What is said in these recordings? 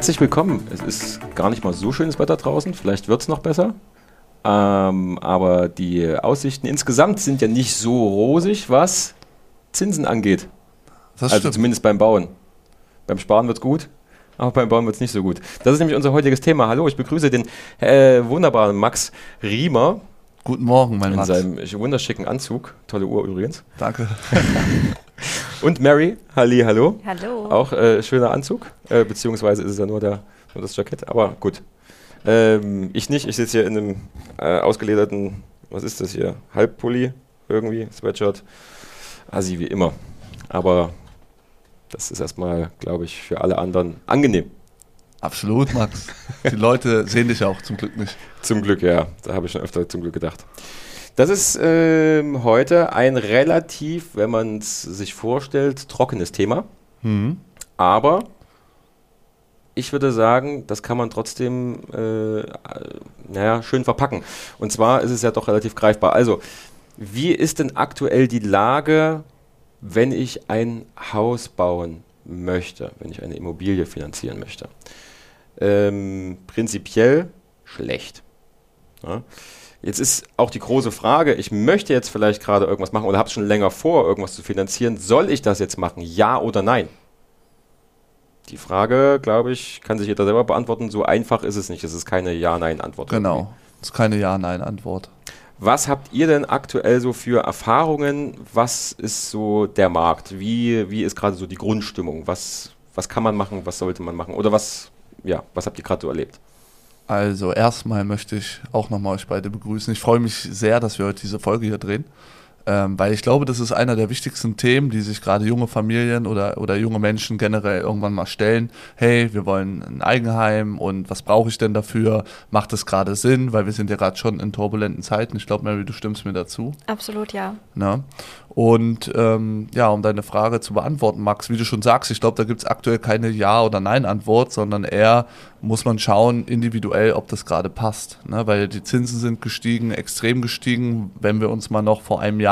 Herzlich willkommen. Es ist gar nicht mal so schönes Wetter draußen. Vielleicht wird es noch besser. Ähm, aber die Aussichten insgesamt sind ja nicht so rosig, was Zinsen angeht. Das also stimmt. zumindest beim Bauen. Beim Sparen wird es gut, aber beim Bauen wird es nicht so gut. Das ist nämlich unser heutiges Thema. Hallo, ich begrüße den äh, wunderbaren Max Riemer Guten Morgen, mein in Max. seinem wunderschicken Anzug. Tolle Uhr übrigens. Danke. Und Mary, Halli, hallo. Hallo. Auch äh, schöner Anzug, äh, beziehungsweise ist es ja nur, der, nur das Jackett, aber gut. Ähm, ich nicht, ich sitze hier in einem äh, ausgelederten, was ist das hier, Halbpulli irgendwie, Sweatshirt, Assi wie immer. Aber das ist erstmal, glaube ich, für alle anderen angenehm. Absolut, Max. Die Leute sehen dich ja auch zum Glück nicht. Zum Glück, ja, da habe ich schon öfter zum Glück gedacht. Das ist ähm, heute ein relativ, wenn man es sich vorstellt, trockenes Thema. Mhm. Aber ich würde sagen, das kann man trotzdem äh, naja, schön verpacken. Und zwar ist es ja doch relativ greifbar. Also, wie ist denn aktuell die Lage, wenn ich ein Haus bauen möchte, wenn ich eine Immobilie finanzieren möchte? Ähm, prinzipiell schlecht. Ja. Jetzt ist auch die große Frage, ich möchte jetzt vielleicht gerade irgendwas machen oder habe schon länger vor, irgendwas zu finanzieren. Soll ich das jetzt machen? Ja oder nein? Die Frage, glaube ich, kann sich jeder selber beantworten. So einfach ist es nicht. Es ist keine Ja-Nein-Antwort. Genau. Das ist keine Ja-Nein-Antwort. Was habt ihr denn aktuell so für Erfahrungen? Was ist so der Markt? Wie, wie ist gerade so die Grundstimmung? Was, was kann man machen? Was sollte man machen? Oder was, ja, was habt ihr gerade so erlebt? Also erstmal möchte ich auch nochmal euch beide begrüßen. Ich freue mich sehr, dass wir heute diese Folge hier drehen, ähm, weil ich glaube, das ist einer der wichtigsten Themen, die sich gerade junge Familien oder, oder junge Menschen generell irgendwann mal stellen. Hey, wir wollen ein Eigenheim und was brauche ich denn dafür? Macht es gerade Sinn? Weil wir sind ja gerade schon in turbulenten Zeiten. Ich glaube, Mary, du stimmst mir dazu. Absolut, ja. Ne? Und ähm, ja, um deine Frage zu beantworten, Max, wie du schon sagst, ich glaube, da gibt es aktuell keine Ja- oder Nein-Antwort, sondern eher muss man schauen, individuell, ob das gerade passt. Ne? Weil die Zinsen sind gestiegen, extrem gestiegen. Wenn wir uns mal noch vor einem Jahr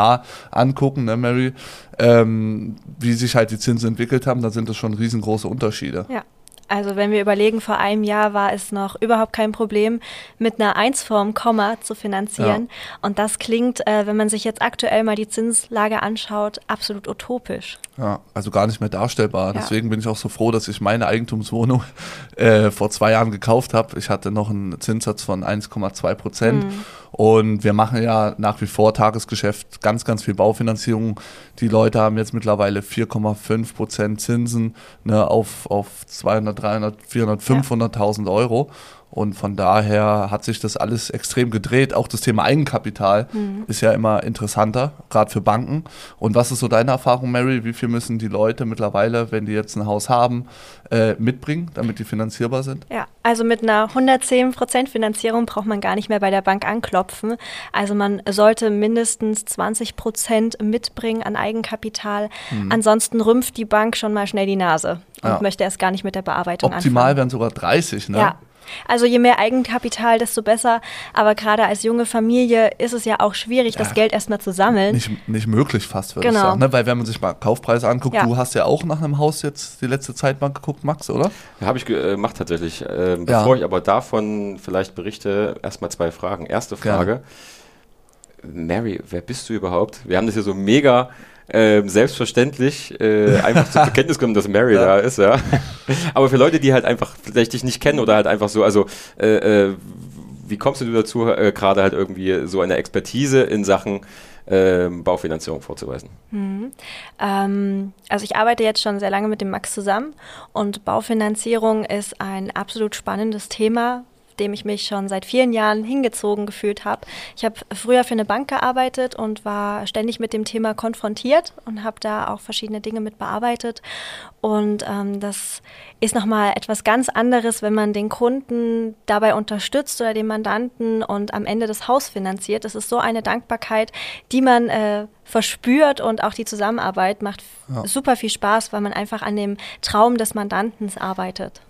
angucken, ne, Mary, ähm, wie sich halt die Zinsen entwickelt haben, dann sind das schon riesengroße Unterschiede. Ja. Also wenn wir überlegen, vor einem Jahr war es noch überhaupt kein Problem, mit einer 1 vorm Komma zu finanzieren. Und das klingt, äh, wenn man sich jetzt aktuell mal die Zinslage anschaut, absolut utopisch. Ja, also gar nicht mehr darstellbar. Ja. Deswegen bin ich auch so froh, dass ich meine Eigentumswohnung äh, vor zwei Jahren gekauft habe. Ich hatte noch einen Zinssatz von 1,2 Prozent. Und wir machen ja nach wie vor Tagesgeschäft ganz, ganz viel Baufinanzierung. Die Leute haben jetzt mittlerweile 4,5 Prozent Zinsen ne, auf, auf 200, 300, 400, 500.000 Euro. Und von daher hat sich das alles extrem gedreht. Auch das Thema Eigenkapital ist ja immer interessanter, gerade für Banken. Und was ist so deine Erfahrung, Mary? Wie viel müssen die Leute mittlerweile, wenn die jetzt ein Haus haben, äh, mitbringen, damit die finanzierbar sind? Ja, also mit einer 110% Finanzierung braucht man gar nicht mehr bei der Bank anklopfen. Also man sollte mindestens 20% mitbringen an Eigenkapital. Ansonsten rümpft die Bank schon mal schnell die Nase und Ja. möchte erst gar nicht mit der Bearbeitung Optimal anfangen. wären sogar 30, ne? Ja. Also je mehr Eigenkapital, desto besser. Aber gerade als junge Familie ist es ja auch schwierig, das Ja. Geld erstmal zu sammeln. Nicht, nicht möglich fast, würde ich Genau. sagen. Ne? Weil wenn man sich mal Kaufpreise anguckt, Ja. du hast ja auch nach einem Haus jetzt die letzte Zeit mal geguckt, Max, oder? Habe ich gemacht tatsächlich. Ähm, Ja. bevor ich aber davon vielleicht berichte, erstmal zwei Fragen. Erste Frage. Mary, wer bist du überhaupt? Wir haben das hier so mega ähm, selbstverständlich äh, einfach zur Kenntnis genommen, dass Mary Ja. da ist, ja. Aber für Leute, die halt einfach vielleicht dich nicht kennen oder halt einfach so, also äh, äh, wie kommst du dazu, äh, gerade halt irgendwie so eine Expertise in Sachen ähm, Baufinanzierung vorzuweisen? Ähm, also ich arbeite jetzt schon sehr lange mit dem Max zusammen und Baufinanzierung ist ein absolut spannendes Thema, dem ich mich schon seit vielen Jahren hingezogen gefühlt habe. Ich habe früher für eine Bank gearbeitet und war ständig mit dem Thema konfrontiert und habe da auch verschiedene Dinge mit bearbeitet. Und ähm, das ist nochmal etwas ganz anderes, wenn man den Kunden dabei unterstützt oder den Mandanten und am Ende das Haus finanziert. Das ist so eine Dankbarkeit, die man äh, verspürt und auch die Zusammenarbeit macht Ja. super viel Spaß, weil man einfach an dem Traum des Mandantens arbeitet.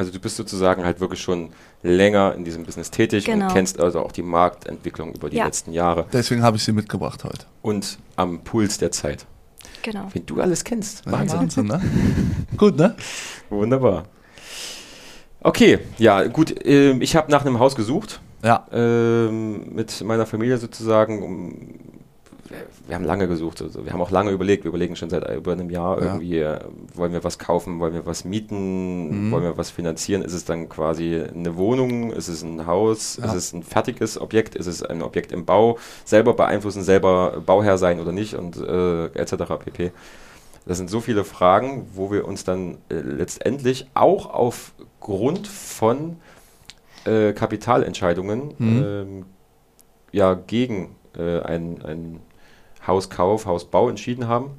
Also du bist sozusagen halt wirklich schon länger in diesem Business tätig Genau. und kennst also auch die Marktentwicklung über die Ja. letzten Jahre Deswegen habe ich sie mitgebracht heute. und am Puls der Zeit. Genau. Wen du alles kennst. Ja, Wahnsinn. Wahnsinn, ne? Gut, ne? Wunderbar. Okay, ja, gut. Äh, ich habe nach einem Haus gesucht. Ja. Ähm, mit meiner Familie sozusagen. Um, wir haben lange gesucht. Also wir haben auch lange überlegt. Wir überlegen schon seit über einem Jahr Ja. irgendwie, äh, wollen wir was kaufen, wollen wir was mieten, Mhm. wollen wir was finanzieren? Ist es dann quasi eine Wohnung? Ist es ein Haus? Ja. Ist es ein fertiges Objekt? Ist es ein Objekt im Bau? Selber beeinflussen, selber Bauherr sein oder nicht und äh, etc. pp. Das sind so viele Fragen, wo wir uns dann äh, letztendlich auch aufgrund von äh, Kapitalentscheidungen Mhm. ähm, ja gegen äh, einen, einen Hauskauf, Hausbau entschieden haben,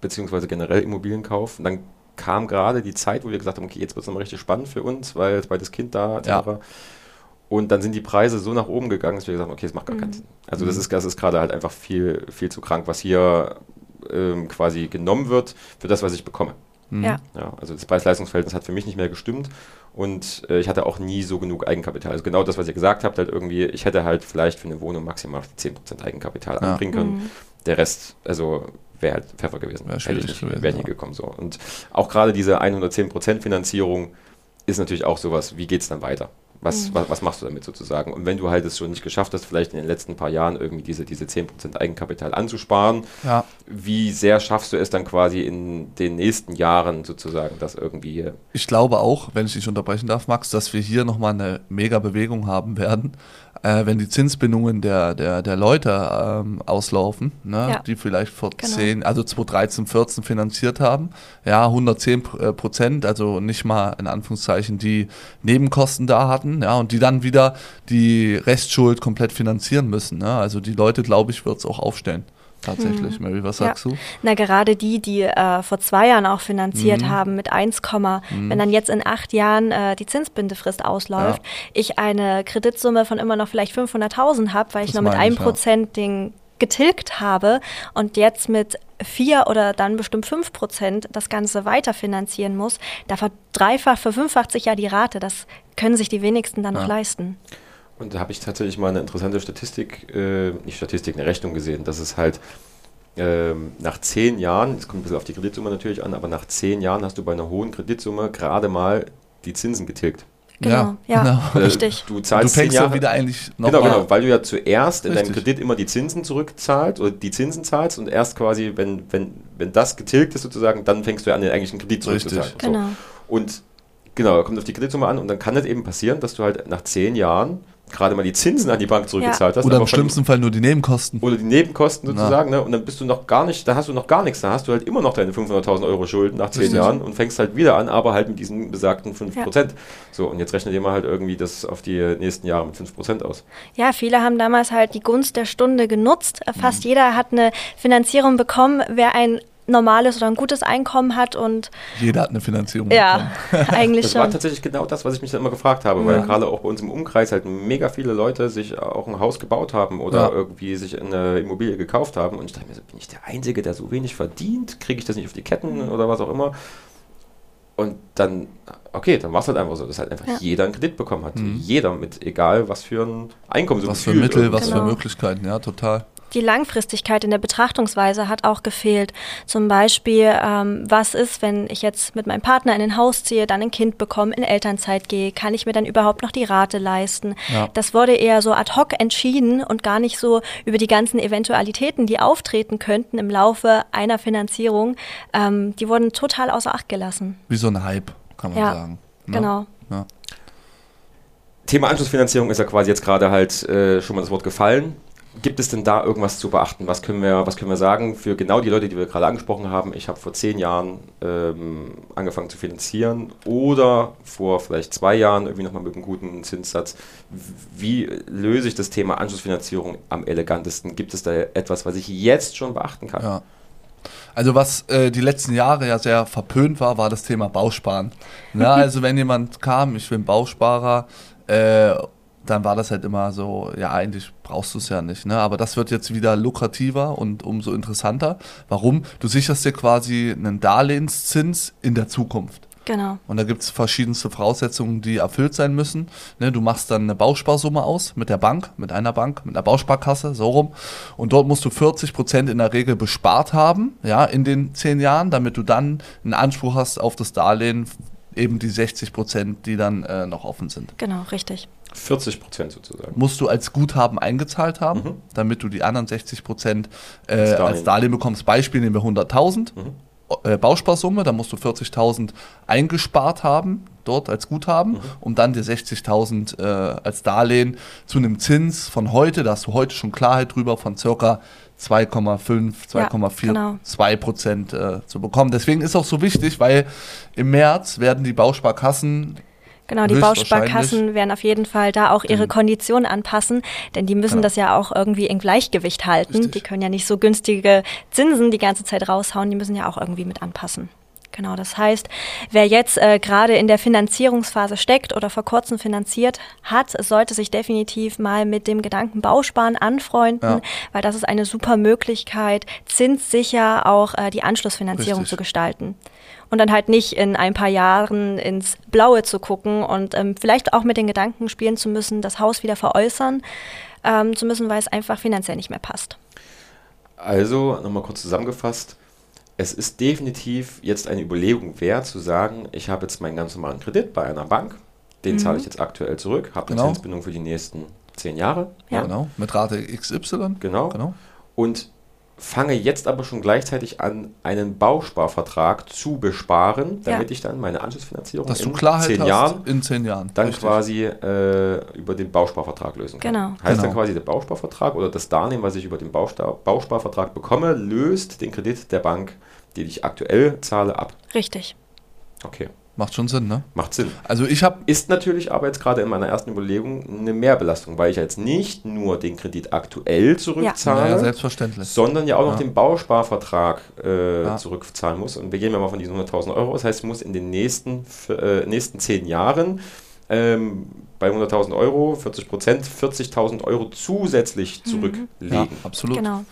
beziehungsweise generell Immobilienkauf. Und dann kam gerade die Zeit, wo wir gesagt haben, okay, jetzt wird es nochmal richtig spannend für uns, weil zweites Kind da, etc. Ja. Und dann sind die Preise so nach oben gegangen, dass wir gesagt haben, okay, es macht gar keinen Mhm. Sinn. Also das Mhm. ist, das ist gerade halt einfach viel, viel zu krank, was hier ähm, quasi genommen wird für das, was ich bekomme. Mhm. Ja. Ja, also das Preis-Leistungs-Verhältnis hat für mich nicht mehr gestimmt und äh, ich hatte auch nie so genug Eigenkapital. Also genau das, was ihr gesagt habt, halt irgendwie, ich hätte halt vielleicht für eine Wohnung maximal 10% Eigenkapital Ja. anbringen können. Mhm. Der Rest, also wäre halt Pfeffer gewesen. Wär Hätte ich schwierig nicht, gewesen, wäre nie ja. gekommen so. Und auch gerade diese 110% Finanzierung ist natürlich auch sowas, wie geht es dann weiter? Was, Mhm. was, was machst du damit sozusagen? Und wenn du halt es schon nicht geschafft hast, vielleicht in den letzten paar Jahren irgendwie diese, diese 10% Eigenkapital anzusparen, Ja. wie sehr schaffst du es dann quasi in den nächsten Jahren sozusagen, das irgendwie Ich glaube auch, wenn ich dich unterbrechen darf, Max, dass wir hier nochmal eine mega Bewegung haben werden, äh, wenn die Zinsbindungen der, der, der Leute ähm, auslaufen, ne, Ja. die vielleicht vor Genau. 10, also 2013, 14 finanziert haben, ja, 110 P- äh, Prozent, also nicht mal in Anführungszeichen die Nebenkosten da hatten, ja, und die dann wieder die Restschuld komplett finanzieren müssen, ne, also die Leute, glaube ich, wird es auch aufstellen. Tatsächlich, Mary, was Ja. sagst du? Na, gerade die, die äh, vor zwei Jahren auch finanziert Mhm. haben mit 1, wenn dann jetzt in acht Jahren äh, die Zinsbindefrist ausläuft, ich eine Kreditsumme von immer noch vielleicht 500.000 habe, weil ich Das noch mit meine einem ich, ja. Prozent den getilgt habe und jetzt mit vier oder dann bestimmt fünf Prozent das Ganze weiterfinanzieren muss, da verdreifacht, verfünffacht sich ja die Rate. Das können sich die wenigsten dann Ja. noch leisten. Und da habe ich tatsächlich mal eine interessante Statistik, äh, nicht Statistik, eine Rechnung gesehen, dass es halt ähm, nach zehn Jahren, es kommt ein bisschen auf die Kreditsumme natürlich an, aber nach zehn Jahren hast du bei einer hohen Kreditsumme gerade mal die Zinsen getilgt. Genau, ja, genau. Äh, richtig. Du Du zahlst zehn fängst Jahre. ja wieder eigentlich noch Genau, mal- genau, weil du ja zuerst in deinem Richtig. Kredit immer die Zinsen zurückzahlst oder die Zinsen zahlst und erst quasi, wenn, wenn, wenn das getilgt ist sozusagen, dann fängst du an, den eigentlichen Kredit Richtig. zurückzuzahlen. So. Genau. Und genau, kommt auf die Kreditsumme an und dann kann es eben passieren, dass du halt nach zehn Jahren gerade mal die Zinsen an die Bank zurückgezahlt hast. Oder im schlimmsten Fall nur die Nebenkosten. oder die Nebenkosten Na. sozusagen, ne? Und dann bist du noch gar nicht, da hast du noch gar nichts, da hast du halt immer noch deine 500.000 Euro Schulden nach zehn Richtig. Jahren und fängst halt wieder an, aber halt mit diesen besagten 5%. So, und jetzt rechnet ihr mal halt irgendwie das auf die nächsten Jahre mit 5% aus. Ja, viele haben damals halt die Gunst der Stunde genutzt. Fast Mhm. jeder hat eine Finanzierung bekommen, wer ein normales oder ein gutes Einkommen hat und Jeder hat eine Finanzierung ja, eigentlich Das war schon. tatsächlich genau das, was ich mich dann immer gefragt habe, weil gerade auch bei uns im Umkreis halt mega viele Leute sich auch ein Haus gebaut haben oder Ja. irgendwie sich eine Immobilie gekauft haben und ich dachte mir so, bin ich der Einzige, der so wenig verdient? Kriege ich das nicht auf die Ketten Mhm. oder was auch immer? Und dann, okay, dann war es halt einfach so, dass halt einfach Ja. jeder einen Kredit bekommen hat. Mhm. Jeder mit egal was für ein Einkommen. so Was für Mittel, was irgendwie. für Genau. Möglichkeiten, ja, total. Die Langfristigkeit in der Betrachtungsweise hat auch gefehlt. Zum Beispiel, ähm, was ist, wenn ich jetzt mit meinem Partner in ein Haus ziehe, dann ein Kind bekomme, in Elternzeit gehe, kann ich mir dann überhaupt noch die Rate leisten? Ja. Das wurde eher so ad hoc entschieden und gar nicht so über die ganzen Eventualitäten, die auftreten könnten im Laufe einer Finanzierung. Ähm, die wurden total außer Acht gelassen. Wie so ein Hype, kann man Ja, sagen. Ne? Genau. Ja. Thema Anschlussfinanzierung ist ja quasi jetzt gerade halt äh, schon mal das Wort gefallen. Gibt es denn da irgendwas zu beachten? Was können wir, was können wir sagen für genau die Leute, die wir gerade angesprochen haben? Ich habe vor zehn Jahren ähm, angefangen zu finanzieren oder vor vielleicht zwei Jahren irgendwie nochmal mit einem guten Zinssatz. Wie löse ich das Thema Anschlussfinanzierung am elegantesten? Gibt es da etwas, was ich jetzt schon beachten kann? Ja. Also was äh, die letzten Jahre ja sehr verpönt war, war das Thema Bausparen. Ja, also wenn jemand kam, ich bin Bausparer, äh, dann war das halt immer so, ja eigentlich brauchst du es ja nicht. Ne? Aber das wird jetzt wieder lukrativer und umso interessanter. Warum? Du sicherst dir quasi einen Darlehenszins in der Zukunft. Genau. Und da gibt es verschiedenste Voraussetzungen, die erfüllt sein müssen. Ne, du machst dann eine Bausparsumme aus mit der Bank, mit einer Bank, mit einer Bausparkasse, so rum. Und dort musst du 40 Prozent in der Regel bespart haben, ja, in den zehn Jahren, damit du dann einen Anspruch hast auf das Darlehen eben die 60 Prozent, die dann äh, noch offen sind. Genau, richtig. 40 Prozent sozusagen. Musst du als Guthaben eingezahlt haben, Mhm. damit du die anderen 60 Prozent äh, Als Darlehen. als Darlehen bekommst. Beispiel nehmen wir 100.000 Mhm. äh, Bausparsumme, da musst du 40.000 eingespart haben, dort als Guthaben, Mhm. um dann dir 60.000 äh, als Darlehen zu einem Zins von heute, da hast du heute schon Klarheit drüber, von circa 2,5, 2,4, genau. 2 Prozent äh, zu bekommen. Deswegen ist auch so wichtig, weil im März werden die Bausparkassen Genau, die. Bausparkassen werden auf jeden Fall da auch ihre Konditionen anpassen, denn die müssen Genau. das ja auch irgendwie im Gleichgewicht halten. Richtig. Die können ja nicht so günstige Zinsen die ganze Zeit raushauen, die müssen ja auch irgendwie mit anpassen. Genau, das heißt, wer jetzt äh, gerade in der Finanzierungsphase steckt oder vor kurzem finanziert hat, sollte sich definitiv mal mit dem Gedanken Bausparen anfreunden, Ja. weil das ist eine super Möglichkeit, zinssicher auch äh, die Anschlussfinanzierung Richtig. zu gestalten. Und dann halt nicht in ein paar Jahren ins Blaue zu gucken und ähm, vielleicht auch mit den Gedanken spielen zu müssen, das Haus wieder veräußern ähm, zu müssen, weil es einfach finanziell nicht mehr passt. Also, nochmal kurz zusammengefasst. Es ist definitiv jetzt eine Überlegung wert, zu sagen, ich habe jetzt meinen ganz normalen Kredit bei einer Bank, den Mhm. zahle ich jetzt aktuell zurück, habe eine Genau. Zinsbindung für die nächsten zehn Jahre. Ja. Genau, mit Rate XY. Genau. genau. Und fange jetzt aber schon gleichzeitig an, einen Bausparvertrag zu besparen, damit Ja. ich dann meine Anschlussfinanzierung Dass in zehn Jahren in zehn Jahren. dann Richtig. quasi äh, über den Bausparvertrag lösen kann. Genau. Heißt dann Genau. quasi, der Bausparvertrag oder das Darlehen, was ich über den Bausparvertrag bekomme, löst den Kredit der Bank, den ich aktuell zahle, ab. Richtig. Okay, Macht schon Sinn, ne? macht Sinn. Also ich habe Ist natürlich aber jetzt gerade in meiner ersten Überlegung eine Mehrbelastung, weil ich jetzt nicht nur den Kredit aktuell zurückzahle, ja, selbstverständlich. sondern ja auch noch Ja. den Bausparvertrag äh, Ja. zurückzahlen muss. Und wir gehen ja mal von diesen 100.000 Euro. Das heißt, ich muss in den nächsten, äh, nächsten zehn Jahren ähm, bei 100.000 Euro, 40 Prozent, 40.000 Euro zusätzlich Ja, zurücklegen. absolut. Genau.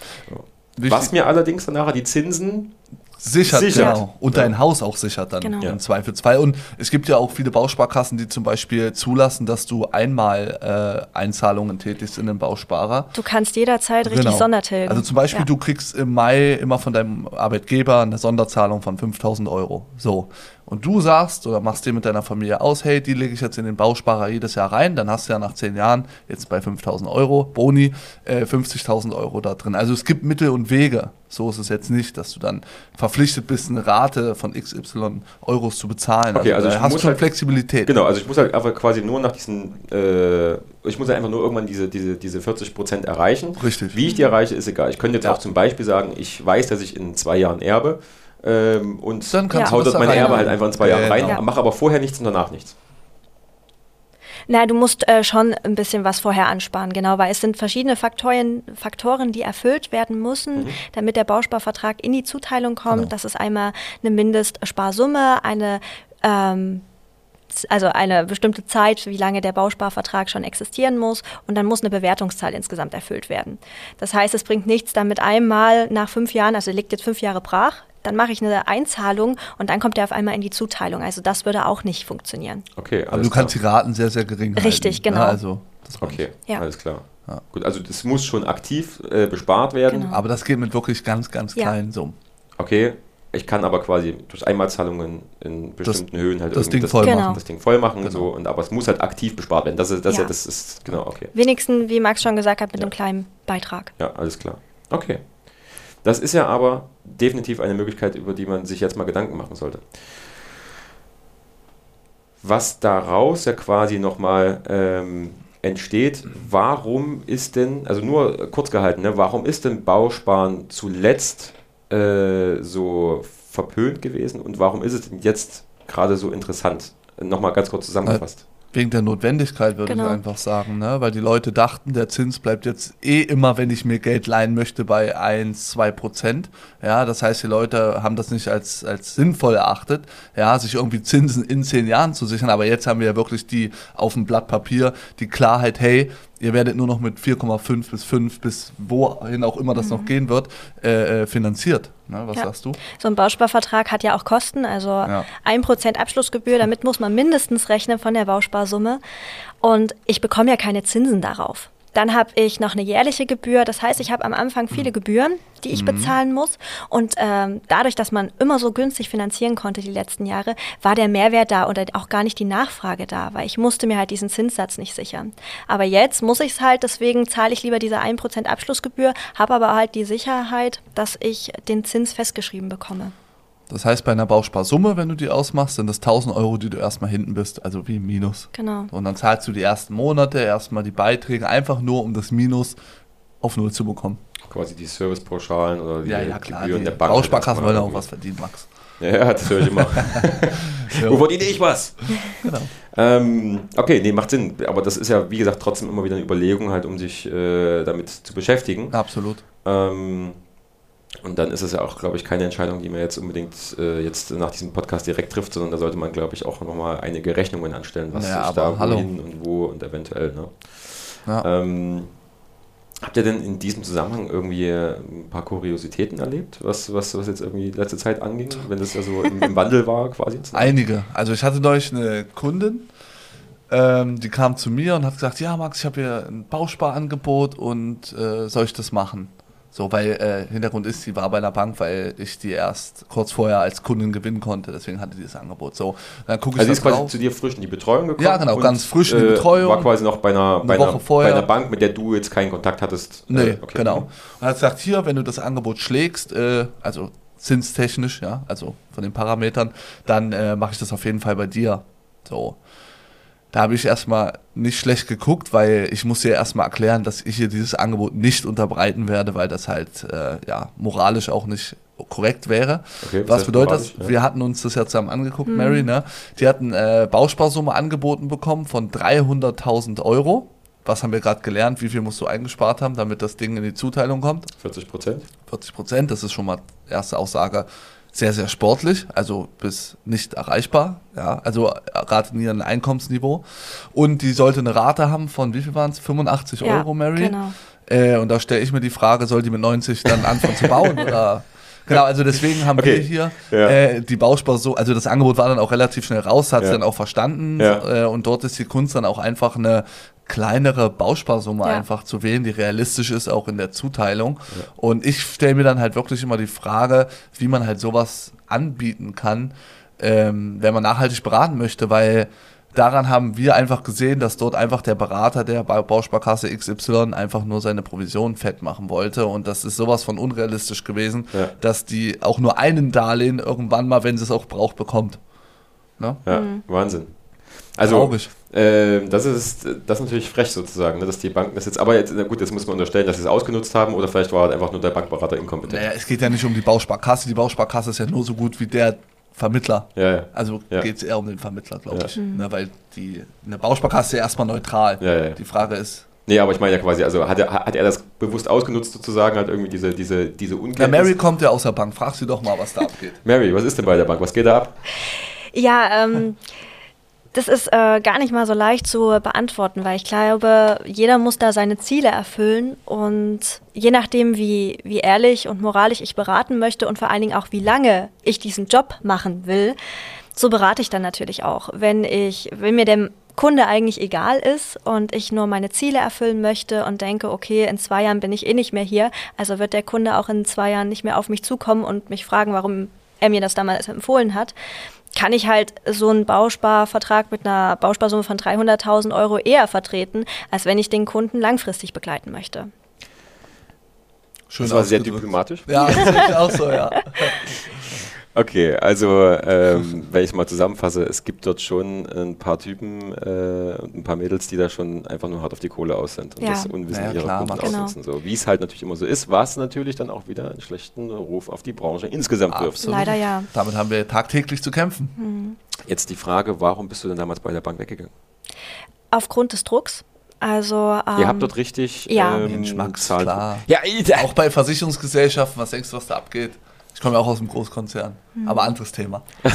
Was mir allerdings dann nachher die Zinsen sichert, sichert. genau. Und Ja. dein Haus auch sichert dann Genau. Ja. im Zweifelsfall. Und es gibt ja auch viele Bausparkassen, die zum Beispiel zulassen, dass du einmal äh, Einzahlungen tätigst in den Bausparer. Du kannst jederzeit richtig Genau. Sondertilgen. Also zum Beispiel, ja. du kriegst im Mai immer von deinem Arbeitgeber eine Sonderzahlung von 5000 Euro. So. Und du sagst oder machst dir mit deiner Familie aus, hey, die lege ich jetzt in den Bausparer jedes Jahr rein, dann hast du ja nach zehn Jahren jetzt bei 5000 Euro Boni äh, 50.000 Euro da drin. Also es gibt Mittel und Wege. So ist es jetzt nicht, dass du dann verpflichtet bist, eine Rate von XY Euros zu bezahlen. Okay, also da ich hast muss schon halt- Flexibilität. Genau, also ich muss halt einfach quasi nur nach diesen, äh, ich muss halt einfach nur irgendwann diese, diese, diese 40 Prozent erreichen. Richtig. Wie ich die erreiche, ist egal. Ich könnte jetzt Ja. auch zum Beispiel sagen, ich weiß, dass ich in zwei Jahren erbe ähm, und Dann kannst hau du das meine. Erbe halt einfach in zwei Jahren rein, Genau. mache aber vorher nichts und danach nichts. Na, du musst äh, schon ein bisschen was vorher ansparen, genau, weil es sind verschiedene Faktoren, Faktoren die erfüllt werden müssen, Mhm. damit der Bausparvertrag in die Zuteilung kommt. Genau. Das ist einmal eine Mindestsparsumme, eine ähm, also eine bestimmte Zeit, wie lange der Bausparvertrag schon existieren muss und dann muss eine Bewertungszahl insgesamt erfüllt werden. Das heißt, es bringt nichts, damit einmal nach fünf Jahren, also liegt jetzt fünf Jahre brach, dann mache ich eine Einzahlung und dann kommt er auf einmal in die Zuteilung. Also das würde auch nicht funktionieren. Okay, Aber du kannst die. Raten sehr, sehr gering Richtig, halten. genau. Ja, also, das. Okay, Ja. alles klar. Ja. Gut, also das muss schon aktiv äh, bespart werden. Genau. Aber das geht mit wirklich ganz, ganz Ja. kleinen Summen. Okay, ich kann aber quasi durch Einmalzahlungen in bestimmten Höhen halt das Ding voll Genau. machen. das Ding voll machen und Genau. so. Und, aber es muss halt aktiv bespart werden. Das ist, das, ja. Ja. das ist, genau, okay. Wenigstens, wie Max schon gesagt hat, mit Ja. einem kleinen Beitrag. Ja, alles klar. Okay. Das ist ja aber definitiv eine Möglichkeit, über die man sich jetzt mal Gedanken machen sollte. Was daraus ja quasi nochmal ähm, entsteht, warum ist denn, also nur kurz gehalten, ne, warum ist denn Bausparen zuletzt äh, so verpönt gewesen und warum ist es denn jetzt gerade so interessant? Nochmal ganz kurz zusammengefasst. Wegen der Notwendigkeit würde Genau. ich einfach sagen, ne? weil die Leute dachten, der Zins bleibt jetzt eh immer, wenn ich mir Geld leihen möchte, bei 1, 2 Prozent. Ja, das heißt, die Leute haben das nicht als, als sinnvoll erachtet, ja, sich irgendwie Zinsen in zehn Jahren zu sichern. Aber jetzt haben wir ja wirklich die auf dem Blatt Papier die Klarheit, hey, ihr werdet nur noch mit 4,5 bis 5 bis wohin auch immer das noch gehen wird, äh, äh, finanziert. Ne? Was Ja. sagst du? So ein Bausparvertrag hat ja auch Kosten, also Ja. ein Prozent Abschlussgebühr, damit muss man mindestens rechnen von der Bausparsumme. Und ich bekomme ja keine Zinsen darauf. Dann habe ich noch eine jährliche Gebühr. Das heißt, ich habe am Anfang viele Gebühren, die ich bezahlen muss. Und ähm, dadurch, dass man immer so günstig finanzieren konnte die letzten Jahre, war der Mehrwert da oder auch gar nicht die Nachfrage da, weil ich musste mir halt diesen Zinssatz nicht sichern. Aber jetzt muss ich es halt, deswegen zahle ich lieber diese 1% Abschlussgebühr, habe aber halt die Sicherheit, dass ich den Zins festgeschrieben bekomme. Das heißt, bei einer Bausparsumme, wenn du die ausmachst, sind das 1000 Euro, die du erstmal hinten bist, also wie im Minus. Genau. Und dann zahlst du die ersten Monate erstmal die Beiträge, einfach nur um das Minus auf Null zu bekommen. Quasi die Servicepauschalen oder die Ja, ja, klar. Gebühren Die der Bank. Bausparkassen wollen auch was verdienen, Max. Ja, das höre ich immer. Wo verdiene ich was? Genau. Ähm, okay, nee, macht Sinn. Aber das ist ja, wie gesagt, trotzdem immer wieder eine Überlegung, halt, um sich äh, damit zu beschäftigen. Absolut. Ähm, und dann ist es ja auch, glaube ich, keine Entscheidung, die man jetzt unbedingt äh, jetzt nach diesem Podcast direkt trifft, sondern da sollte man, glaube ich, auch nochmal einige Rechnungen anstellen, was Ja, sich aber da hallo. wohin und wo und eventuell. Ne? Ja. Ähm, habt ihr denn in diesem Zusammenhang irgendwie ein paar Kuriositäten erlebt, was, was, was jetzt irgendwie letzte Zeit anging, wenn das ja so im, im Wandel war quasi? Einige. Also ich hatte neulich eine Kundin, ähm, die kam zu mir und hat gesagt, ja Max, ich habe hier ein Bausparangebot und äh, soll ich das machen? So, weil äh, Hintergrund ist, sie war bei einer Bank, weil ich die erst kurz vorher als Kundin gewinnen konnte, deswegen hatte die das Angebot. So, dann gucke ich Also da ist quasi drauf. zu dir frisch in die Betreuung gekommen? Ja, genau, ganz frisch in die äh, Betreuung. War quasi noch bei einer, bei, Woche einer, bei einer Bank, mit der du jetzt keinen Kontakt hattest? Nee, Äh, okay. genau. Und hat gesagt, hier, wenn du das Angebot schlägst, äh, also zinstechnisch, ja, also von den Parametern, dann äh, mache ich das auf jeden Fall bei dir. So. Da habe ich erstmal nicht schlecht geguckt, weil ich muss dir erstmal erklären, dass ich hier dieses Angebot nicht unterbreiten werde, weil das halt äh, ja moralisch auch nicht korrekt wäre. Okay, was Was bedeutet das? Ja. Wir hatten uns das ja zusammen angeguckt, Mary, ne? Die hatten äh, Bausparsumme angeboten bekommen von 300.000 Euro. Was haben wir gerade gelernt? Wie viel musst du eingespart haben, damit das Ding in die Zuteilung kommt? 40 Prozent? 40 Prozent, das ist schon mal erste Aussage. Sehr, sehr sportlich, also bis nicht erreichbar, ja, also Rate nie ein Einkommensniveau. Und die sollte eine Rate haben von, wie viel waren es? 85 Ja, Euro, Mary? genau. Äh, und da stelle ich mir die Frage, soll die mit 90 dann anfangen zu bauen? Oder? Genau, also deswegen haben Okay. wir hier Ja. äh, die Bauspar so, also das Angebot war dann auch relativ schnell raus, hat Ja. sie dann auch verstanden. Ja. Äh, und dort ist die Kunst dann auch einfach eine kleinere Bausparsumme Ja. einfach zu wählen, die realistisch ist, auch in der Zuteilung. Und ich stelle mir dann halt wirklich immer die Frage, wie man halt sowas anbieten kann, ähm, wenn man nachhaltig beraten möchte, weil daran haben wir einfach gesehen, dass dort einfach der Berater der Ba- Bausparkasse XY einfach nur seine Provision fett machen wollte und das ist sowas von unrealistisch gewesen, Ja. dass die auch nur einen Darlehen irgendwann mal, wenn sie es auch braucht, bekommt. Ne? Ja, Mhm. Wahnsinn. Also, Traurig. äh, das, ist, das ist natürlich frech sozusagen, ne, dass die Banken das jetzt, aber jetzt, na gut, jetzt muss man unterstellen, dass sie es ausgenutzt haben oder vielleicht war halt einfach nur der Bankberater inkompetent. Naja, es geht ja nicht um die Bausparkasse, die Bausparkasse ist ja nur so gut wie der Vermittler. Ja, ja. Also Ja. geht es eher um den Vermittler, glaube Ja. ich. Ne, weil die eine Bausparkasse ist ja erstmal neutral. Ja, ja. Die Frage ist, Nee, aber ich meine ja quasi, also hat er, hat er das bewusst ausgenutzt sozusagen, halt irgendwie diese, diese, diese ja, Unkenntnis? Mary kommt ja aus der Bank. Frag sie doch mal, was da abgeht. Mary, was ist denn bei der Bank? Was geht da ab? Ja, ähm, das ist äh, gar nicht mal so leicht zu beantworten, weil ich glaube, jeder muss da seine Ziele erfüllen und je nachdem, wie, wie ehrlich und moralisch ich beraten möchte und vor allen Dingen auch, wie lange ich diesen Job machen will, so berate ich dann natürlich auch. Wenn ich, wenn mir der Kunde eigentlich egal ist und ich nur meine Ziele erfüllen möchte und denke, okay, in zwei Jahren bin ich eh nicht mehr hier, also wird der Kunde auch in zwei Jahren nicht mehr auf mich zukommen und mich fragen, warum er mir das damals empfohlen hat, kann ich halt so einen Bausparvertrag mit einer Bausparsumme von 300.000 Euro eher vertreten, als wenn ich den Kunden langfristig begleiten möchte. Schön Das war sehr diplomatisch. Ja, das sehe ich auch so, ja. Okay, also ähm, wenn ich mal zusammenfasse, es gibt dort schon ein paar Typen äh, und ein paar Mädels, die da schon einfach nur hart auf die Kohle aus sind und Ja. das Unwissen Ja, ihrer klar, Kunden. Genau. ausnutzen. So, wie es halt natürlich immer so ist, was natürlich dann auch wieder einen schlechten Ruf auf die Branche insgesamt wirft. Leider ja. Damit haben wir tagtäglich zu kämpfen. Jetzt die Frage, warum bist du denn damals bei der Bank weggegangen? Aufgrund des Drucks. Also ähm, Ihr habt dort richtig ja. ähm, Mensch, Max, klar. Ja. Auch bei Versicherungsgesellschaften, was denkst du, was da abgeht? Ich komme ja auch aus einem Großkonzern, Hm. aber anderes Thema.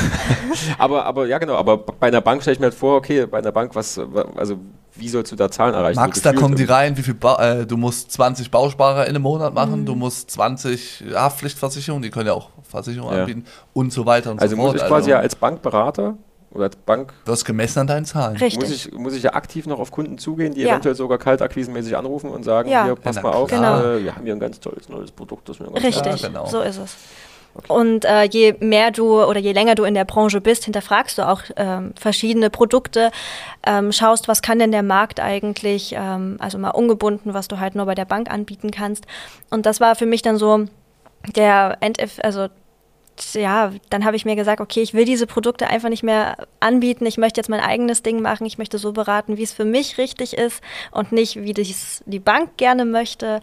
aber, aber ja genau, aber bei einer Bank stelle ich mir halt vor, okay, bei einer Bank, was, also wie sollst du da Zahlen erreichen? Max, da kommen die rein, wie viel ba äh, du musst 20 Bausparer in einem Monat machen, Mhm. du musst 20 Haftpflichtversicherungen, die können ja auch Versicherungen Ja. anbieten und so weiter und Also so muss fort. ich quasi ja als Bankberater oder als Bank Du hast gemessen an deinen Zahlen. Richtig. muss ich, muss ich ja aktiv noch auf Kunden zugehen, die Ja. eventuell sogar kaltakquisenmäßig anrufen und sagen, Ja. hier, pass Ja, mal auf, klar. äh, wir haben hier ein ganz tolles neues Produkt, das wir ganz Richtig, Ja, genau. so ist es. Und äh, je mehr du oder je länger du in der Branche bist, hinterfragst du auch ähm, verschiedene Produkte, ähm, schaust, was kann denn der Markt eigentlich, ähm, also mal ungebunden, was du halt nur bei der Bank anbieten kannst. Und das war für mich dann so der Endef, also ja, dann habe ich mir gesagt, okay, ich will diese Produkte einfach nicht mehr anbieten. Ich möchte jetzt mein eigenes Ding machen. Ich möchte so beraten, wie es für mich richtig ist und nicht, wie dies die Bank gerne möchte.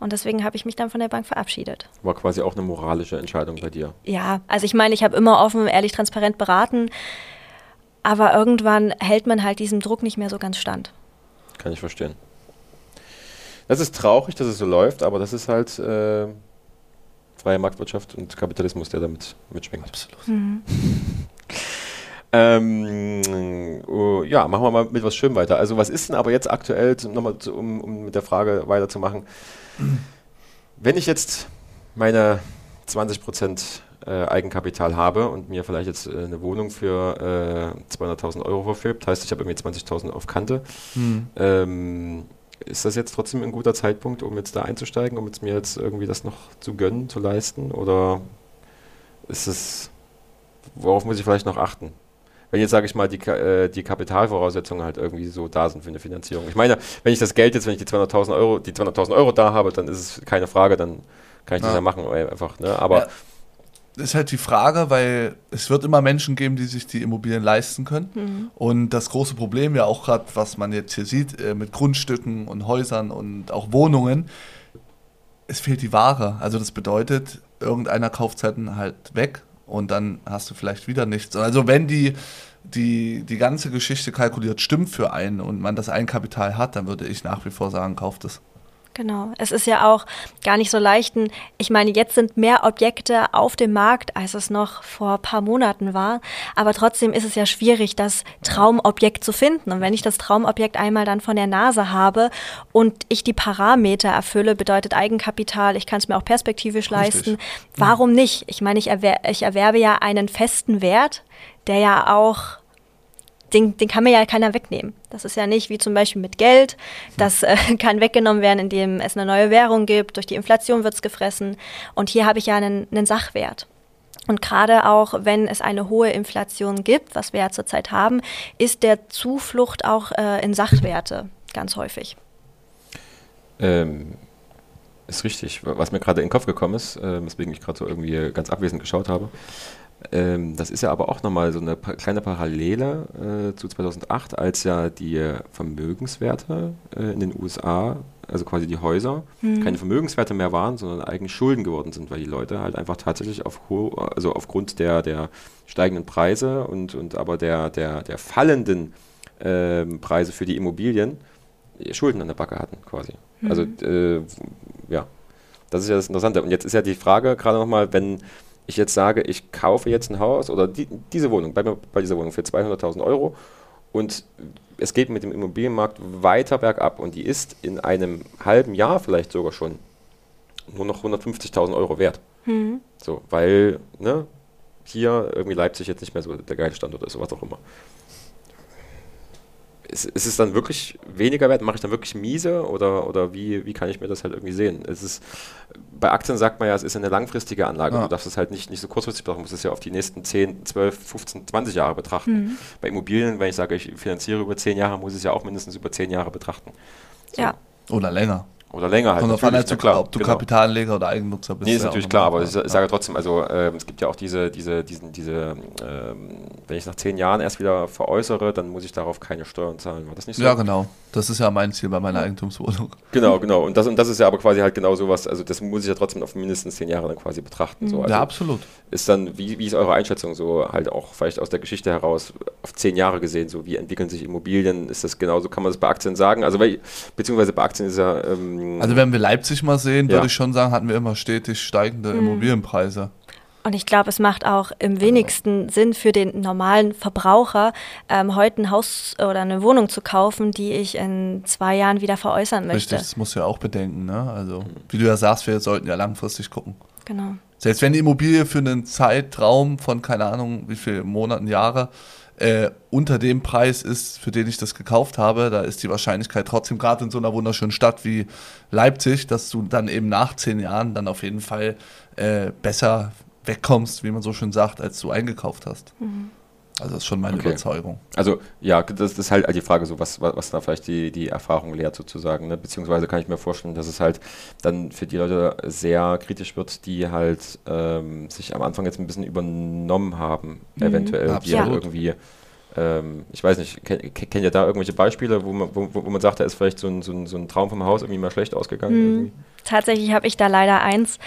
Und deswegen habe ich mich dann von der Bank verabschiedet. War quasi auch eine moralische Entscheidung bei dir. Ja, also ich meine, ich habe immer offen, ehrlich, transparent beraten. Aber irgendwann hält man halt diesem Druck nicht mehr so ganz stand. Kann ich verstehen. Das ist traurig, dass es so läuft, aber das ist halt äh, freie Marktwirtschaft und Kapitalismus, der damit mitschwingt. Absolut. Ähm, oh, ja, machen wir mal mit was schön weiter. Also was ist denn aber jetzt aktuell, nochmal zu, um, um mit der Frage weiterzumachen, wenn ich jetzt meine 20% äh, Eigenkapital habe und mir vielleicht jetzt äh, eine Wohnung für äh, 200.000 Euro verfilbt, heißt ich habe irgendwie 20.000 auf Kante, Hm. ähm, ist das jetzt trotzdem ein guter Zeitpunkt, um jetzt da einzusteigen, um jetzt mir jetzt irgendwie das noch zu gönnen, zu leisten? Oder ist es, worauf muss ich vielleicht noch achten? Wenn jetzt, sage ich mal, die, äh, die Kapitalvoraussetzungen halt irgendwie so da sind für eine Finanzierung. Ich meine, wenn ich das Geld jetzt, wenn ich die 200.000 Euro, die 200.000 Euro da habe, dann ist es keine Frage, dann kann ich das Ja. ja machen, einfach, ne? Aber Ja. Das ist halt die Frage, weil es wird immer Menschen geben, die sich die Immobilien leisten können. Und das große Problem ja auch gerade, was man jetzt hier sieht, äh, mit Grundstücken und Häusern und auch Wohnungen, es fehlt die Ware. Also das bedeutet, irgendeiner kauft halt weg und dann hast du vielleicht wieder nichts. Also wenn die, die, die ganze Geschichte kalkuliert stimmt für einen und man das Eigenkapital hat, dann würde ich nach wie vor sagen, kauft es. Genau. Es ist ja auch gar nicht so leicht. Ich meine, jetzt sind mehr Objekte auf dem Markt, als es noch vor ein paar Monaten war. Aber trotzdem ist es ja schwierig, das Traumobjekt zu finden. Und wenn ich das Traumobjekt einmal dann von der Nase habe und ich die Parameter erfülle, bedeutet Eigenkapital, ich kann es mir auch perspektivisch leisten. Warum nicht? Ich meine, ich, erwer ich erwerbe ja einen festen Wert, der ja auch den, den kann mir ja keiner wegnehmen. Das ist ja nicht wie zum Beispiel mit Geld. Das äh, kann weggenommen werden, indem es eine neue Währung gibt. Durch die Inflation wird es gefressen. Und hier habe ich ja einen, einen Sachwert. Und gerade auch, wenn es eine hohe Inflation gibt, was wir ja zurzeit haben, ist der Zuflucht auch äh, in Sachwerte ganz häufig. Ähm, ist richtig. Was mir gerade in den Kopf gekommen ist, äh, weswegen ich gerade so irgendwie ganz abwesend geschaut habe. Ähm, das ist ja aber auch nochmal so eine pa kleine Parallele äh, zu 2008, als ja die äh, Vermögenswerte äh, in den USA, also quasi die Häuser, keine Vermögenswerte mehr waren, sondern eigentlich Schulden geworden sind, weil die Leute halt einfach tatsächlich auf also aufgrund der, der steigenden Preise und, und aber der, der, der fallenden ähm, Preise für die Immobilien Schulden an der Backe hatten quasi. Also äh, ja, das ist ja das Interessante. Und jetzt ist ja die Frage gerade nochmal, wenn ich jetzt sage, ich kaufe jetzt ein Haus oder die, diese Wohnung, bei, bei dieser Wohnung für 200.000 Euro und es geht mit dem Immobilienmarkt weiter bergab und die ist in einem halben Jahr vielleicht sogar schon nur noch 150.000 Euro wert. So, weil ne, hier irgendwie Leipzig jetzt nicht mehr so der geile Standort ist, oder was auch immer. Ist, ist es dann wirklich weniger wert? Mache ich dann wirklich miese oder, oder wie, wie kann ich mir das halt irgendwie sehen? Es ist, bei Aktien sagt man ja, es ist eine langfristige Anlage. Ja. Du darfst es halt nicht, nicht so kurzfristig betrachten, du musst es ja auf die nächsten 10, 12, 15, 20 Jahre betrachten. Bei Immobilien, wenn ich sage, ich finanziere über 10 Jahre, muss ich es ja auch mindestens über 10 Jahre betrachten. So. Ja. Oder länger. Oder länger halt. Kommt davon, natürlich, du, ob du genau. Kapitalanleger oder Eigennutzer bist. Nee, ist ja natürlich klar, aber ich, klar. sage trotzdem, also ähm, es gibt ja auch diese, diese, diesen, diese, ähm, wenn ich nach zehn Jahren erst wieder veräußere, dann muss ich darauf keine Steuern zahlen. War das nicht so? Ja, genau. Das ist ja mein Ziel bei meiner Eigentumswohnung. Genau, genau. Und das, und das ist ja aber quasi halt genau sowas, also das muss ich ja trotzdem auf mindestens zehn Jahre dann quasi betrachten. So. Also ja, absolut. ist dann, wie, wie ist eure Einschätzung so halt auch vielleicht aus der Geschichte heraus auf zehn Jahre gesehen, so wie entwickeln sich Immobilien? Ist das genauso, kann man das bei Aktien sagen? Also weil, beziehungsweise bei Aktien ist ja ähm, Also wenn wir Leipzig mal sehen, Ja. würde ich schon sagen, hatten wir immer stetig steigende Immobilienpreise. Und ich glaube, es macht auch im wenigsten Sinn für den normalen Verbraucher, ähm, heute ein Haus oder eine Wohnung zu kaufen, die ich in zwei Jahren wieder veräußern möchte. Richtig, das musst du ja auch bedenken. Ne? Also, wie du ja sagst, wir sollten ja langfristig gucken. Genau. Selbst wenn die Immobilie für einen Zeitraum von, keine Ahnung, wie viel Monaten, Jahre äh, unter dem Preis ist, für den ich das gekauft habe, da ist die Wahrscheinlichkeit trotzdem gerade in so einer wunderschönen Stadt wie Leipzig, dass du dann eben nach zehn Jahren dann auf jeden Fall äh, besser wegkommst, wie man so schön sagt, als du eingekauft hast. Mhm. Also das ist schon meine okay. Überzeugung. Also ja, das, ist halt die Frage, so was, was, was da vielleicht die, die Erfahrung lehrt sozusagen. Ne? Beziehungsweise kann ich mir vorstellen, dass es halt dann für die Leute sehr kritisch wird, die halt ähm, sich am Anfang jetzt ein bisschen übernommen haben, mhm. eventuell, Absolut. die halt irgendwie ähm, ich weiß nicht, kennt kenn ihr da irgendwelche Beispiele, wo man, wo, wo man sagt, da ist vielleicht so ein, so, ein, so ein Traum vom Haus irgendwie mal schlecht ausgegangen? Mhm. Tatsächlich habe ich da leider eins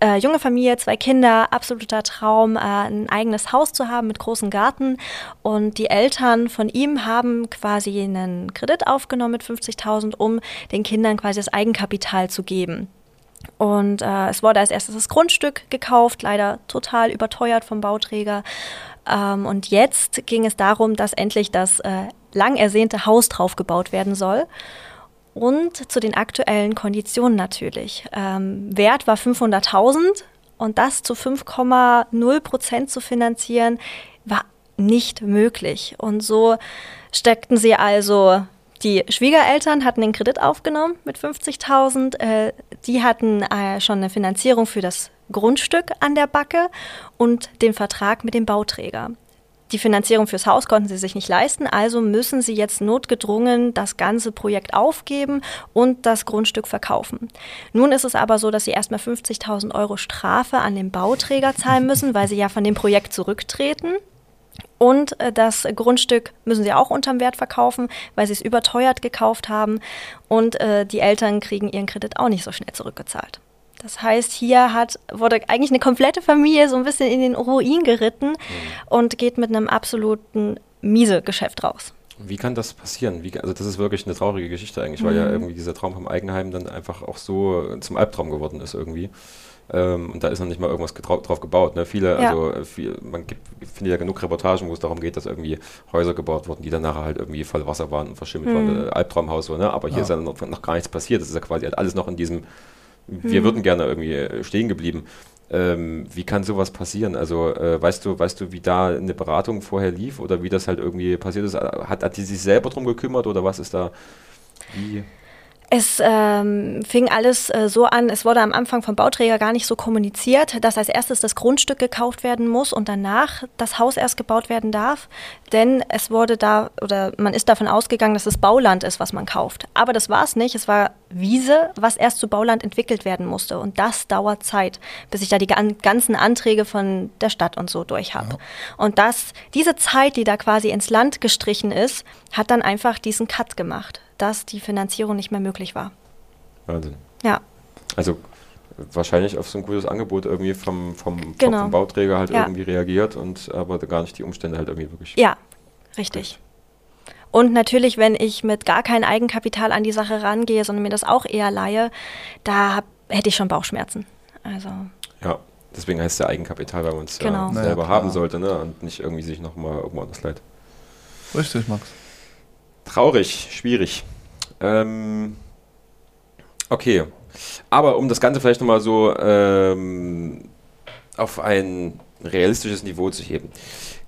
äh, junge Familie, zwei Kinder, absoluter Traum, äh, ein eigenes Haus zu haben mit großem Garten. Und die Eltern von ihm haben quasi einen Kredit aufgenommen mit 50.000, um den Kindern quasi das Eigenkapital zu geben. Und äh, es wurde als erstes das Grundstück gekauft, leider total überteuert vom Bauträger. Ähm, und jetzt ging es darum, dass endlich das äh, lang ersehnte Haus drauf gebaut werden soll und zu den aktuellen Konditionen natürlich. Ähm, Wert war 500.000 und das zu 5,0 Prozent zu finanzieren, war nicht möglich. Und so steckten sie also die Schwiegereltern hatten den Kredit aufgenommen mit 50.000. Äh, die hatten äh, schon eine Finanzierung für das Grundstück an der Backe und den Vertrag mit dem Bauträger. Die Finanzierung fürs Haus konnten sie sich nicht leisten, also müssen sie jetzt notgedrungen das ganze Projekt aufgeben und das Grundstück verkaufen. Nun ist es aber so, dass sie erstmal 50.000 Euro Strafe an den Bauträger zahlen müssen, weil sie ja von dem Projekt zurücktreten. Und äh, das Grundstück müssen sie auch unterm Wert verkaufen, weil sie es überteuert gekauft haben. Und äh, die Eltern kriegen ihren Kredit auch nicht so schnell zurückgezahlt. Das heißt, hier hat, wurde eigentlich eine komplette Familie so ein bisschen in den Ruin geritten mhm. und geht mit einem absoluten miese Geschäft raus. Wie kann das passieren? Wie, also das ist wirklich eine traurige Geschichte eigentlich, mhm. weil ja mhm. irgendwie dieser Traum vom Eigenheim dann einfach auch so zum Albtraum geworden ist irgendwie. Ähm, und da ist noch nicht mal irgendwas drauf gebaut. Ne? Viele, ja. also viel, man gibt, findet ja genug Reportagen, wo es darum geht, dass irgendwie Häuser gebaut wurden, die dann nachher halt irgendwie voll Wasser waren und verschimmelt mhm. waren. Albtraumhaus so, ne? Aber hier ja. ist ja noch, noch, gar nichts passiert. Das ist ja quasi halt alles noch in diesem wir hm. würden gerne irgendwie äh, stehen geblieben. Ähm, wie kann sowas passieren? Also äh, weißt du, weißt du, wie da eine Beratung vorher lief oder wie das halt irgendwie passiert ist? Hat, hat die sich selber drum gekümmert oder was ist da? Wie? Es ähm, fing alles äh, so an, es wurde am Anfang vom Bauträger gar nicht so kommuniziert, dass als erstes das Grundstück gekauft werden muss und danach das Haus erst gebaut werden darf. Denn es wurde da, oder man ist davon ausgegangen, dass es Bauland ist, was man kauft. Aber das war es nicht. Es war Wiese, was erst zu Bauland entwickelt werden musste. Und das dauert Zeit, bis ich da die ganzen Anträge von der Stadt und so durch habe. Ja. Und das, diese Zeit, die da quasi ins Land gestrichen ist, hat dann einfach diesen Cut gemacht dass die Finanzierung nicht mehr möglich war. Wahnsinn. Ja. Also wahrscheinlich auf so ein gutes Angebot irgendwie vom, vom, genau. vom Bauträger halt ja. irgendwie reagiert und aber gar nicht die Umstände halt irgendwie wirklich. Ja, richtig. Und natürlich, wenn ich mit gar kein Eigenkapital an die Sache rangehe, sondern mir das auch eher leihe, da hab, hätte ich schon Bauchschmerzen. Also. Ja, deswegen heißt es ja Eigenkapital, weil man es genau. ja selber naja, haben sollte ne? und nicht irgendwie sich nochmal irgendwo anders leiht. Richtig, Max. Traurig, schwierig. Ähm, okay. Aber um das Ganze vielleicht nochmal so ähm, auf ein realistisches Niveau zu heben.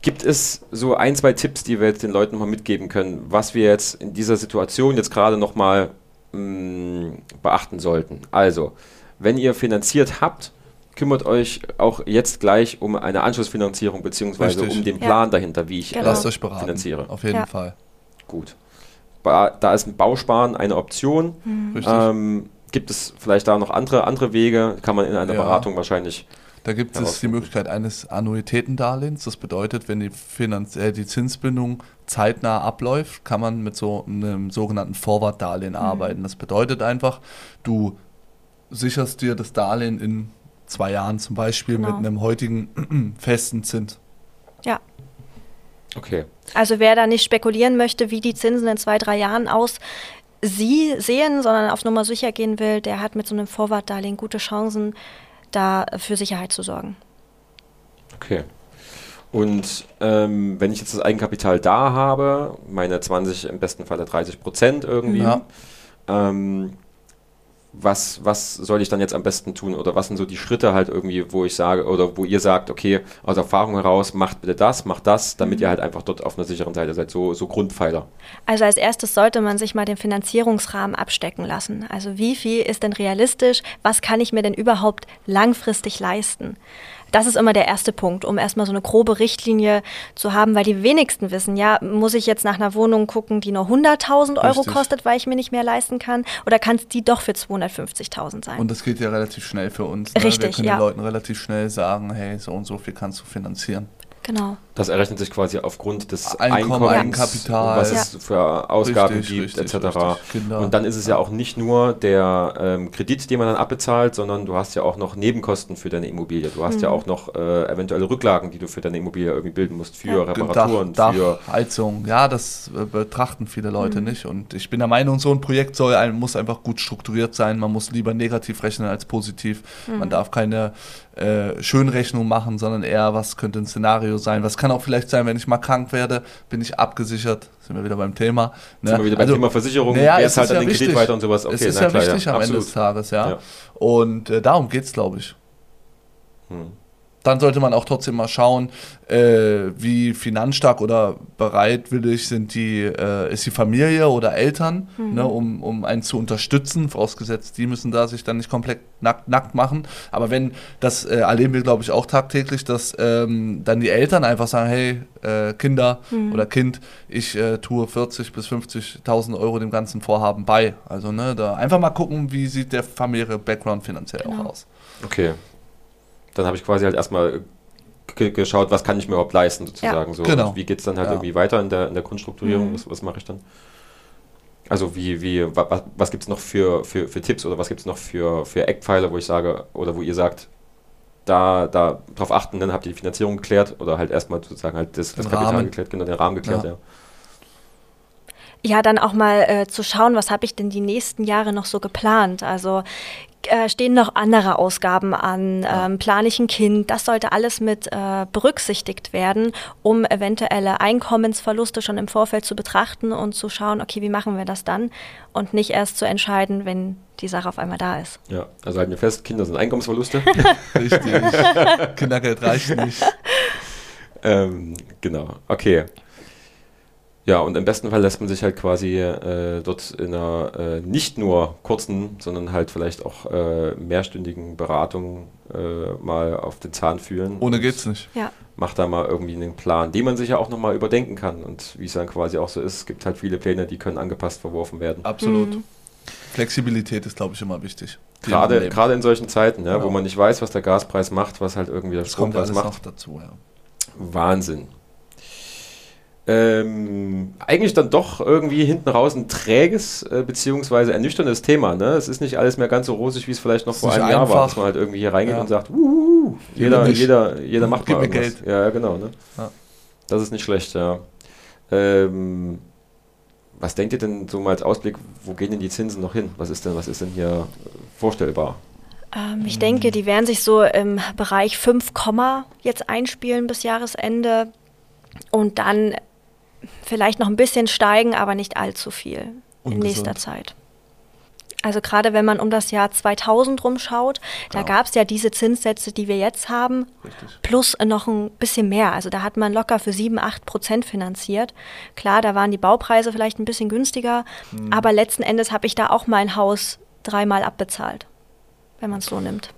Gibt es so ein, zwei Tipps, die wir jetzt den Leuten nochmal mitgeben können, was wir jetzt in dieser Situation jetzt gerade nochmal mm, beachten sollten? Also, wenn ihr finanziert habt, kümmert euch auch jetzt gleich um eine Anschlussfinanzierung beziehungsweise um den Plan ja. dahinter, wie ich genau. Lasst euch beraten. finanziere. Auf jeden ja. Fall. Gut da ist ein Bausparen eine Option. Mhm. Ähm, gibt es vielleicht da noch andere, andere Wege? Kann man in einer ja. Beratung wahrscheinlich. Da gibt es die Möglichkeit eines Annuitätendarlehens. Das bedeutet, wenn die, Finanz äh, die Zinsbindung zeitnah abläuft, kann man mit so einem sogenannten Forward-Darlehen mhm. arbeiten. Das bedeutet einfach, du sicherst dir das Darlehen in zwei Jahren zum Beispiel genau. mit einem heutigen festen Zins. Ja. Okay. Also wer da nicht spekulieren möchte, wie die Zinsen in zwei, drei Jahren aus sie sehen, sondern auf Nummer sicher gehen will, der hat mit so einem Vorwartdarlehen gute Chancen, da für Sicherheit zu sorgen. Okay. Und ähm, wenn ich jetzt das Eigenkapital da habe, meine 20, im besten Fall 30 Prozent irgendwie, ja. ähm, was, was soll ich dann jetzt am besten tun oder was sind so die Schritte halt irgendwie, wo ich sage oder wo ihr sagt, okay, aus Erfahrung heraus, macht bitte das, macht das, damit mhm. ihr halt einfach dort auf einer sicheren Seite seid, so, so Grundpfeiler. Also als erstes sollte man sich mal den Finanzierungsrahmen abstecken lassen. Also wie viel ist denn realistisch? Was kann ich mir denn überhaupt langfristig leisten? Das ist immer der erste Punkt, um erstmal so eine grobe Richtlinie zu haben, weil die wenigsten wissen, ja, muss ich jetzt nach einer Wohnung gucken, die nur 100.000 Euro Richtig. kostet, weil ich mir nicht mehr leisten kann, oder kann es die doch für 250.000 sein? Und das geht ja relativ schnell für uns. Ne? Richtig, Wir können ja. den Leuten relativ schnell sagen, hey, so und so viel kannst du finanzieren. Genau. Das errechnet sich quasi aufgrund des Einkommen, Einkommens, Eigenkapital, was es für Ausgaben richtig, gibt, richtig, etc. Richtig, und dann ist es ja auch nicht nur der ähm, Kredit, den man dann abbezahlt, sondern du hast ja auch noch Nebenkosten für deine Immobilie. Du hast mhm. ja auch noch äh, eventuelle Rücklagen, die du für deine Immobilie irgendwie bilden musst, für ja. Reparaturen, Dach, für Dach, Heizung. Ja, das äh, betrachten viele Leute mhm. nicht. Und ich bin der Meinung, so ein Projekt soll, muss einfach gut strukturiert sein. Man muss lieber negativ rechnen als positiv. Mhm. Man darf keine äh, Schönrechnung machen, sondern eher, was könnte ein Szenario sein. Was kann auch vielleicht sein, wenn ich mal krank werde, bin ich abgesichert. Sind wir wieder beim Thema. Ne? Sind wir wieder beim also, Thema Versicherung, naja, wer zahlt halt den Kredit weiter und sowas. Okay, es ist ja klar, wichtig ja. am Absolut. Ende des Tages, ja. ja. Und äh, darum geht es, glaube ich. Hm dann sollte man auch trotzdem mal schauen, äh, wie finanzstark oder bereitwillig sind die, äh, ist die Familie oder Eltern, mhm. ne, um, um einen zu unterstützen, vorausgesetzt, die müssen da sich dann nicht komplett nackt, nackt machen. Aber wenn, das äh, erleben wir, glaube ich, auch tagtäglich, dass ähm, dann die Eltern einfach sagen, hey, äh, Kinder mhm. oder Kind, ich äh, tue 40 bis 50.000 Euro dem ganzen Vorhaben bei. Also ne, da einfach mal gucken, wie sieht der familiäre Background finanziell genau. auch aus. Okay, dann habe ich quasi halt erstmal geschaut, was kann ich mir überhaupt leisten, sozusagen. Ja. So. Genau. Und wie geht es dann halt ja. irgendwie weiter in der, in der Grundstrukturierung? Mhm. Was, was mache ich dann? Also wie, wie, was, was gibt es noch für, für, für Tipps oder was gibt es noch für, für Eckpfeiler, wo ich sage, oder wo ihr sagt, da, da drauf achten, dann habt ihr die Finanzierung geklärt oder halt erstmal sozusagen halt das, das Kapital Rahmen. geklärt, genau, den Rahmen geklärt, ja. ja. Ja, dann auch mal äh, zu schauen, was habe ich denn die nächsten Jahre noch so geplant? Also äh, stehen noch andere Ausgaben an, ähm, plane ich ein Kind, das sollte alles mit äh, berücksichtigt werden, um eventuelle Einkommensverluste schon im Vorfeld zu betrachten und zu schauen, okay, wie machen wir das dann und nicht erst zu entscheiden, wenn die Sache auf einmal da ist. Ja, also halten wir fest, Kinder sind Einkommensverluste. Richtig. Kindergeld reicht nicht. Ähm, genau, okay. Ja, und im besten Fall lässt man sich halt quasi äh, dort in einer äh, nicht nur kurzen, sondern halt vielleicht auch äh, mehrstündigen Beratung äh, mal auf den Zahn fühlen. Ohne geht's nicht. Ja. Macht da mal irgendwie einen Plan, den man sich ja auch nochmal überdenken kann. Und wie es dann quasi auch so ist, es gibt halt viele Pläne, die können angepasst verworfen werden. Absolut. Mhm. Flexibilität ist, glaube ich, immer wichtig. Gerade, gerade in solchen Zeiten, ja, genau. wo man nicht weiß, was der Gaspreis macht, was halt irgendwie der Strompreis macht. Dazu, ja. Wahnsinn ähm, eigentlich dann doch irgendwie hinten raus ein träges äh, beziehungsweise ernüchterndes Thema. Ne? Es ist nicht alles mehr ganz so rosig, wie es vielleicht noch vor einem Jahr war, dass man halt irgendwie hier reingeht ja. und sagt, Wuhu, jeder, jeder, jeder macht Gib mal Geld. Ja, genau. Ne? Ja. Das ist nicht schlecht, ja. Ähm, was denkt ihr denn so mal als Ausblick, wo gehen denn die Zinsen noch hin? Was ist denn, was ist denn hier vorstellbar? Ähm, ich denke, die werden sich so im Bereich 5, jetzt einspielen bis Jahresende. Und dann vielleicht noch ein bisschen steigen, aber nicht allzu viel Ungesund. in nächster Zeit. Also gerade wenn man um das Jahr 2000 rumschaut, da gab es ja diese Zinssätze, die wir jetzt haben, Richtig. plus noch ein bisschen mehr. Also da hat man locker für 7, 8 Prozent finanziert. Klar, da waren die Baupreise vielleicht ein bisschen günstiger, hm. aber letzten Endes habe ich da auch mein Haus dreimal abbezahlt, wenn man es so nimmt.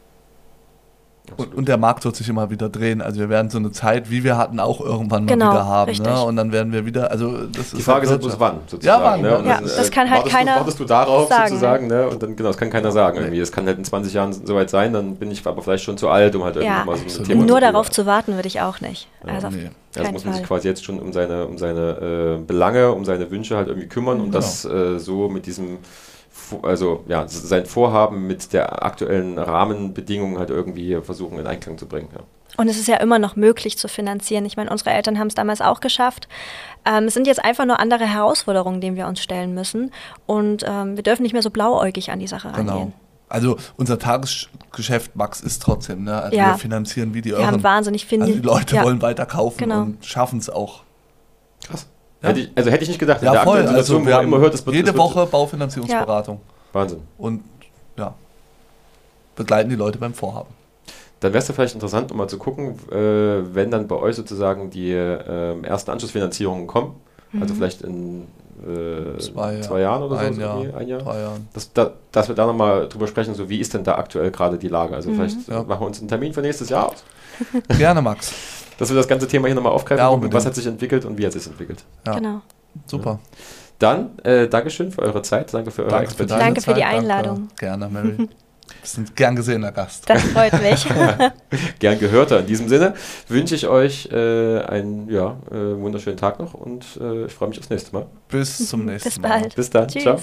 Und, und, der Markt wird sich immer wieder drehen. Also wir werden so eine Zeit, wie wir hatten, auch irgendwann mal genau, wieder haben. Ne? Und dann werden wir wieder, also das Die Frage ist halt bloß wann, sozusagen. Ja, wann. Ne? Ja, das, das kann halt wartest keiner du, Wartest du darauf sagen, sozusagen, ne? Und dann, genau, das kann keiner sagen irgendwie. Das kann halt in 20 Jahren soweit sein, dann bin ich aber vielleicht schon zu alt, um halt ja. irgendwie mal so ein Thema Nur darauf zu warten würde ich auch nicht. Also ja, nee. Das muss man sich quasi jetzt schon um seine, um seine äh, Belange, um seine Wünsche halt irgendwie kümmern und das äh, so mit diesem also ja, sein Vorhaben mit der aktuellen Rahmenbedingungen halt irgendwie versuchen in Einklang zu bringen. Ja. Und es ist ja immer noch möglich zu finanzieren. Ich meine, unsere Eltern haben es damals auch geschafft. Ähm, es sind jetzt einfach nur andere Herausforderungen, denen wir uns stellen müssen. Und ähm, wir dürfen nicht mehr so blauäugig an die Sache genau. rangehen. Also unser Tagesgeschäft, Max, ist trotzdem, ne? Also ja. wir finanzieren wie die Irren. Wir haben wahnsinnig viel. Also die Leute ja. wollen weiter kaufen genau. und schaffen es auch. Ja? Hätte ich, also hätte ich nicht gedacht, ja, voll. Also wir immer hört, es wird, jede es wird Woche Baufinanzierungsberatung. Wahnsinn. Und ja, begleiten die Leute beim Vorhaben. Dann wäre es ja vielleicht interessant, um mal zu gucken, äh, wenn dann bei euch sozusagen die äh, ersten Anschlussfinanzierungen kommen, also Mhm. also vielleicht in äh, Zwei, zwei Jahren oder ein so, Jahr, ein Jahr. drei Jahren. Dass, da, dass wir da nochmal drüber sprechen, so wie ist denn da aktuell gerade die Lage? Also Mhm. vielleicht Ja. machen wir uns einen Termin für nächstes Jahr aus, Gerne, Max. dass wir das ganze Thema hier nochmal aufgreifen, Ja, unbedingt. was hat sich entwickelt und wie hat sich entwickelt. Ja. Genau. Super. Dann, äh, Dankeschön für eure Zeit, danke für eure Danke für Expertise. deine Danke für die Zeit, Einladung. Danke. Gerne, Mary. Bist ein gern gesehener Gast. Das freut mich. Gern gehörter. In diesem Sinne wünsche ich euch äh, einen ja, äh, wunderschönen Tag noch und äh, ich freue mich aufs nächste Mal. Bis zum nächsten Bis Mal. bald. Bis dann. Tschüss. Ciao.